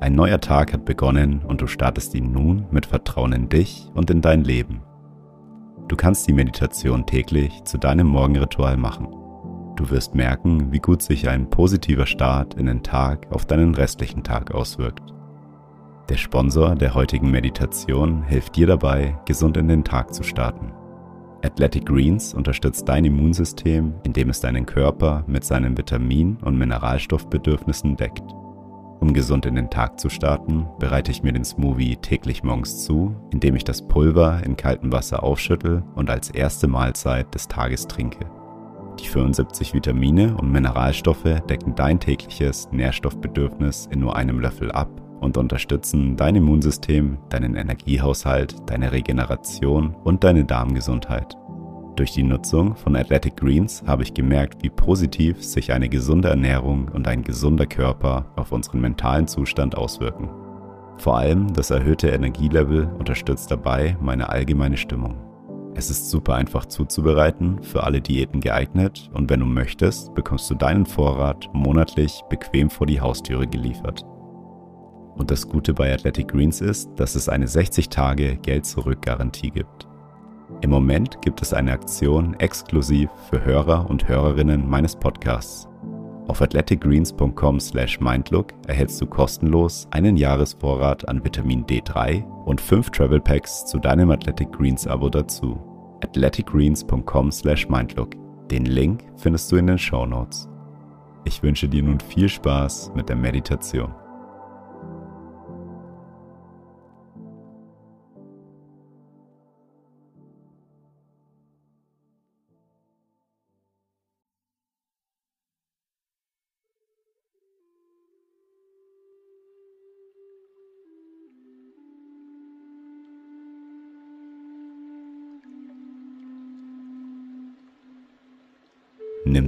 Ein neuer Tag hat begonnen und du startest ihn nun mit Vertrauen in dich und in dein Leben. Du kannst die Meditation täglich zu deinem Morgenritual machen. Du wirst merken, wie gut sich ein positiver Start in den Tag auf deinen restlichen Tag auswirkt. Der Sponsor der heutigen Meditation hilft dir dabei, gesund in den Tag zu starten. Athletic Greens unterstützt dein Immunsystem, indem es deinen Körper mit seinen Vitamin- und Mineralstoffbedürfnissen deckt. Um gesund in den Tag zu starten, bereite ich mir den Smoothie täglich morgens zu, indem ich das Pulver in kaltem Wasser aufschüttel und als erste Mahlzeit des Tages trinke. Die 75 Vitamine und Mineralstoffe decken dein tägliches Nährstoffbedürfnis in nur einem Löffel ab und unterstützen dein Immunsystem, deinen Energiehaushalt, deine Regeneration und deine Darmgesundheit. Durch die Nutzung von Athletic Greens habe ich gemerkt, wie positiv sich eine gesunde Ernährung und ein gesunder Körper auf unseren mentalen Zustand auswirken. Vor allem das erhöhte Energielevel unterstützt dabei meine allgemeine Stimmung. Es ist super einfach zuzubereiten, für alle Diäten geeignet und wenn du möchtest, bekommst du deinen Vorrat monatlich bequem vor die Haustüre geliefert. Und das Gute bei Athletic Greens ist, dass es eine 60 Tage Geld-Zurück-Garantie gibt. Im Moment gibt es eine Aktion exklusiv für Hörer und Hörerinnen meines Podcasts. Auf athleticgreens.com/mindlook erhältst du kostenlos einen Jahresvorrat an Vitamin D3 und fünf Travel Packs zu deinem Athletic Greens Abo dazu. athleticgreens.com/mindlook. Den Link findest du in den Show Notes. Ich wünsche dir nun viel Spaß mit der Meditation.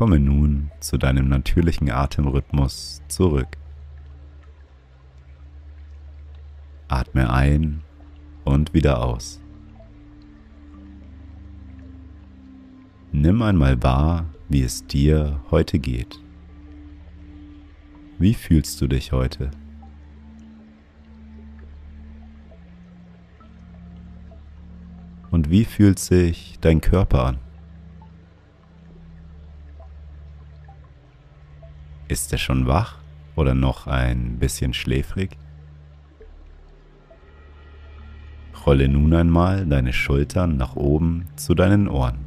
Komme nun zu deinem natürlichen Atemrhythmus zurück. Atme ein und wieder aus. Nimm einmal wahr, wie es dir heute geht. Wie fühlst du dich heute? Und wie fühlt sich dein Körper an? Ist er schon wach oder noch ein bisschen schläfrig? Rolle nun einmal deine Schultern nach oben zu deinen Ohren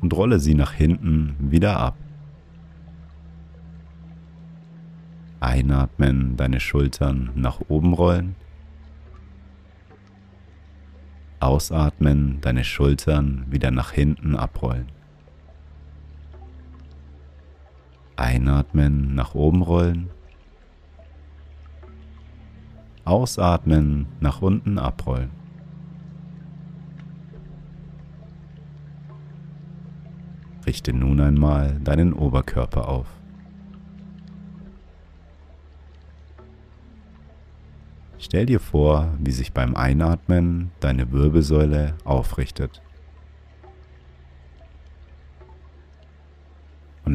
und rolle sie nach hinten wieder ab. Einatmen, deine Schultern nach oben rollen. Ausatmen, deine Schultern wieder nach hinten abrollen. Einatmen, nach oben rollen. Ausatmen, nach unten abrollen. Richte nun einmal deinen Oberkörper auf. Stell dir vor, wie sich beim Einatmen deine Wirbelsäule aufrichtet.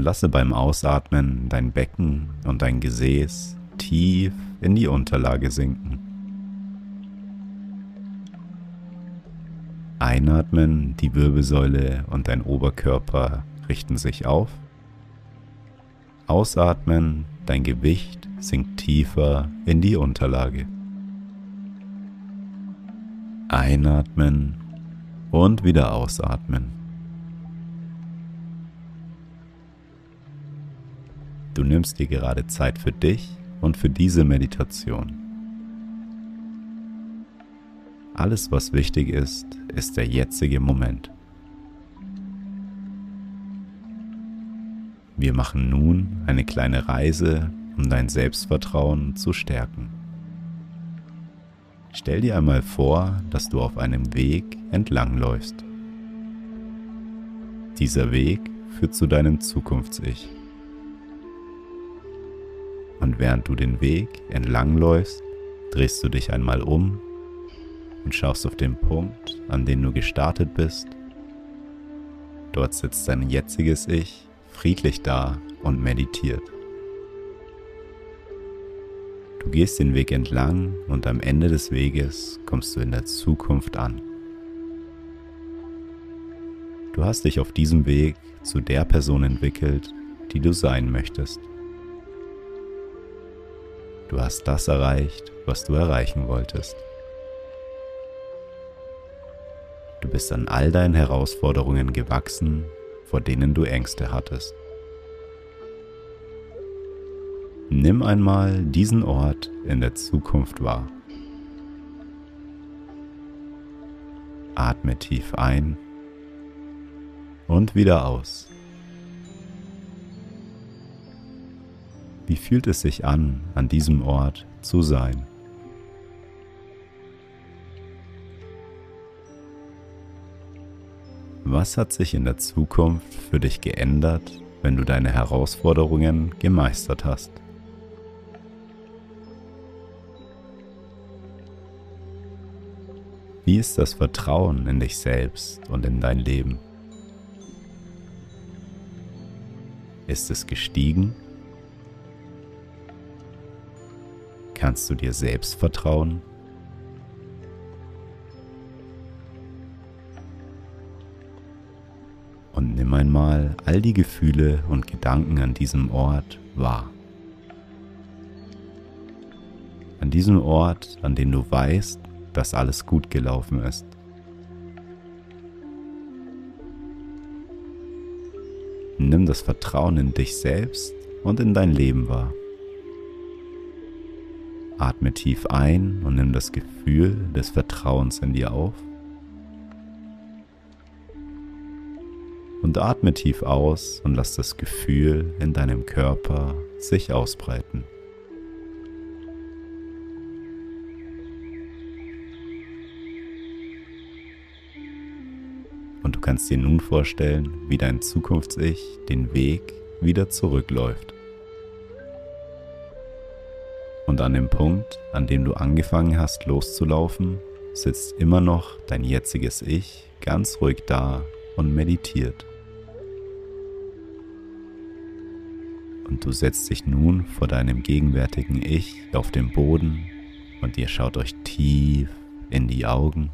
Lasse beim Ausatmen dein Becken und dein Gesäß tief in die Unterlage sinken. Einatmen, die Wirbelsäule und dein Oberkörper richten sich auf. Ausatmen, dein Gewicht sinkt tiefer in die Unterlage. Einatmen und wieder ausatmen. Du nimmst dir gerade Zeit für dich und für diese Meditation. Alles, was wichtig ist, ist der jetzige Moment. Wir machen nun eine kleine Reise, um dein Selbstvertrauen zu stärken. Stell dir einmal vor, dass du auf einem Weg entlangläufst. Dieser Weg führt zu deinem Zukunfts-Ich. Und während du den Weg entlangläufst, drehst du dich einmal um und schaust auf den Punkt, an den du gestartet bist. Dort sitzt dein jetziges Ich friedlich da und meditiert. Du gehst den Weg entlang und am Ende des Weges kommst du in der Zukunft an. Du hast dich auf diesem Weg zu der Person entwickelt, die du sein möchtest. Du hast das erreicht, was du erreichen wolltest. Du bist an all deinen Herausforderungen gewachsen, vor denen du Ängste hattest. Nimm einmal diesen Ort in der Zukunft wahr. Atme tief ein und wieder aus. Wie fühlt es sich an, an diesem Ort zu sein? Was hat sich in der Zukunft für dich geändert, wenn du deine Herausforderungen gemeistert hast? Wie ist das Vertrauen in dich selbst und in dein Leben? Ist es gestiegen? Kannst du dir selbst vertrauen? Und nimm einmal all die Gefühle und Gedanken an diesem Ort wahr. An diesem Ort, an dem du weißt, dass alles gut gelaufen ist. Nimm das Vertrauen in dich selbst und in dein Leben wahr. Atme tief ein und nimm das Gefühl des Vertrauens in dir auf. Und atme tief aus und lass das Gefühl in deinem Körper sich ausbreiten. Und du kannst dir nun vorstellen, wie dein Zukunfts-Ich den Weg wieder zurückläuft. Und an dem Punkt, an dem du angefangen hast loszulaufen, sitzt immer noch dein jetziges Ich ganz ruhig da und meditiert. Und du setzt dich nun vor deinem gegenwärtigen Ich auf den Boden und ihr schaut euch tief in die Augen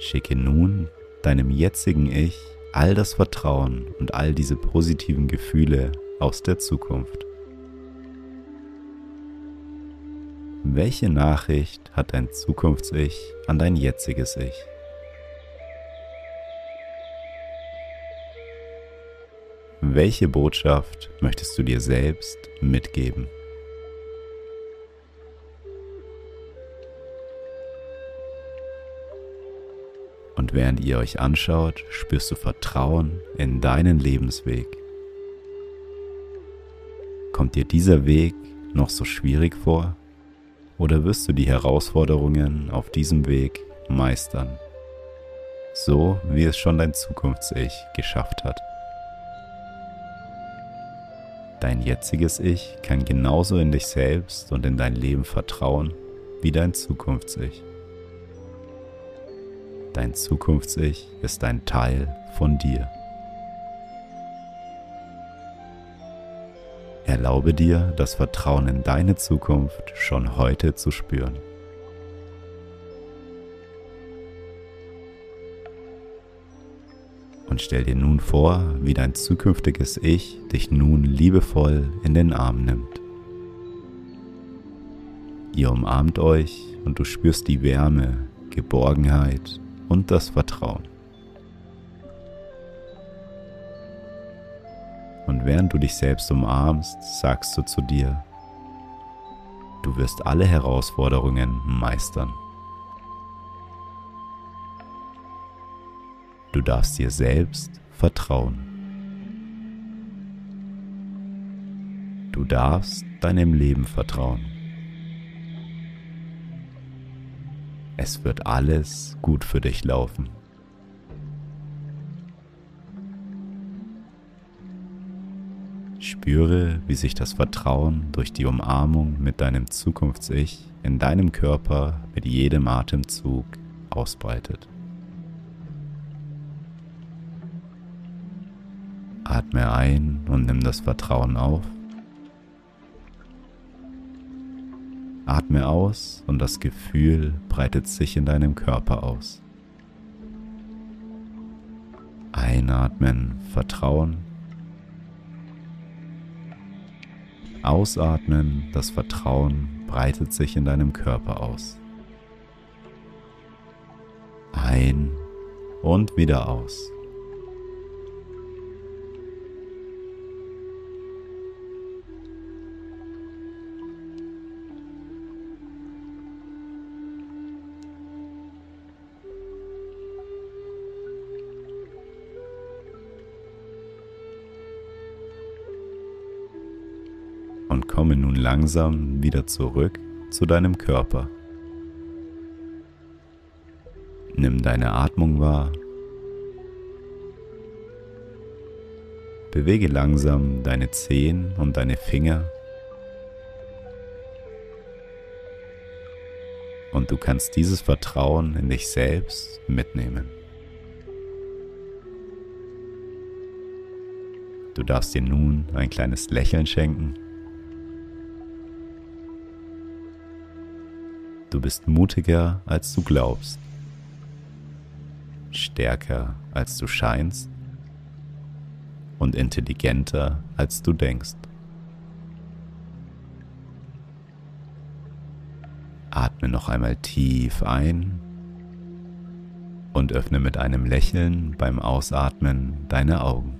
Schicke nun deinem jetzigen Ich all das Vertrauen und all diese positiven Gefühle aus der Zukunft. Welche Nachricht hat dein Zukunfts-Ich an dein jetziges Ich? Welche Botschaft möchtest du dir selbst mitgeben? Und während ihr euch anschaut, spürst du Vertrauen in deinen Lebensweg. Kommt dir dieser Weg noch so schwierig vor? Oder wirst du die Herausforderungen auf diesem Weg meistern? so wie es schon dein Zukunfts-Ich geschafft hat. Dein jetziges Ich kann genauso in dich selbst und in dein Leben vertrauen wie dein Zukunfts-Ich. Dein Zukunfts-Ich ist ein Teil von dir. Erlaube dir, das Vertrauen in deine Zukunft schon heute zu spüren. Und stell dir nun vor, wie dein zukünftiges Ich dich nun liebevoll in den Arm nimmt. Ihr umarmt euch und du spürst die Wärme, Geborgenheit und das Vertrauen. Und während du dich selbst umarmst, sagst du zu dir, du wirst alle Herausforderungen meistern. Du darfst dir selbst vertrauen. Du darfst deinem Leben vertrauen. Es wird alles gut für dich laufen. Spüre, wie sich das Vertrauen durch die Umarmung mit deinem Zukunfts-Ich in deinem Körper mit jedem Atemzug ausbreitet. Atme ein und nimm das Vertrauen auf. Atme aus und das Gefühl breitet sich in deinem Körper aus. Einatmen, Vertrauen. Ausatmen, das Vertrauen breitet sich in deinem Körper aus. Ein und wieder aus. Komme nun langsam wieder zurück zu deinem Körper. Nimm deine Atmung wahr. Bewege langsam deine Zehen und deine Finger. Und du kannst dieses Vertrauen in dich selbst mitnehmen. Du darfst dir nun ein kleines Lächeln schenken Du bist mutiger, als du glaubst, stärker, als du scheinst und intelligenter, als du denkst. Atme noch einmal tief ein und öffne mit einem Lächeln beim Ausatmen deine Augen.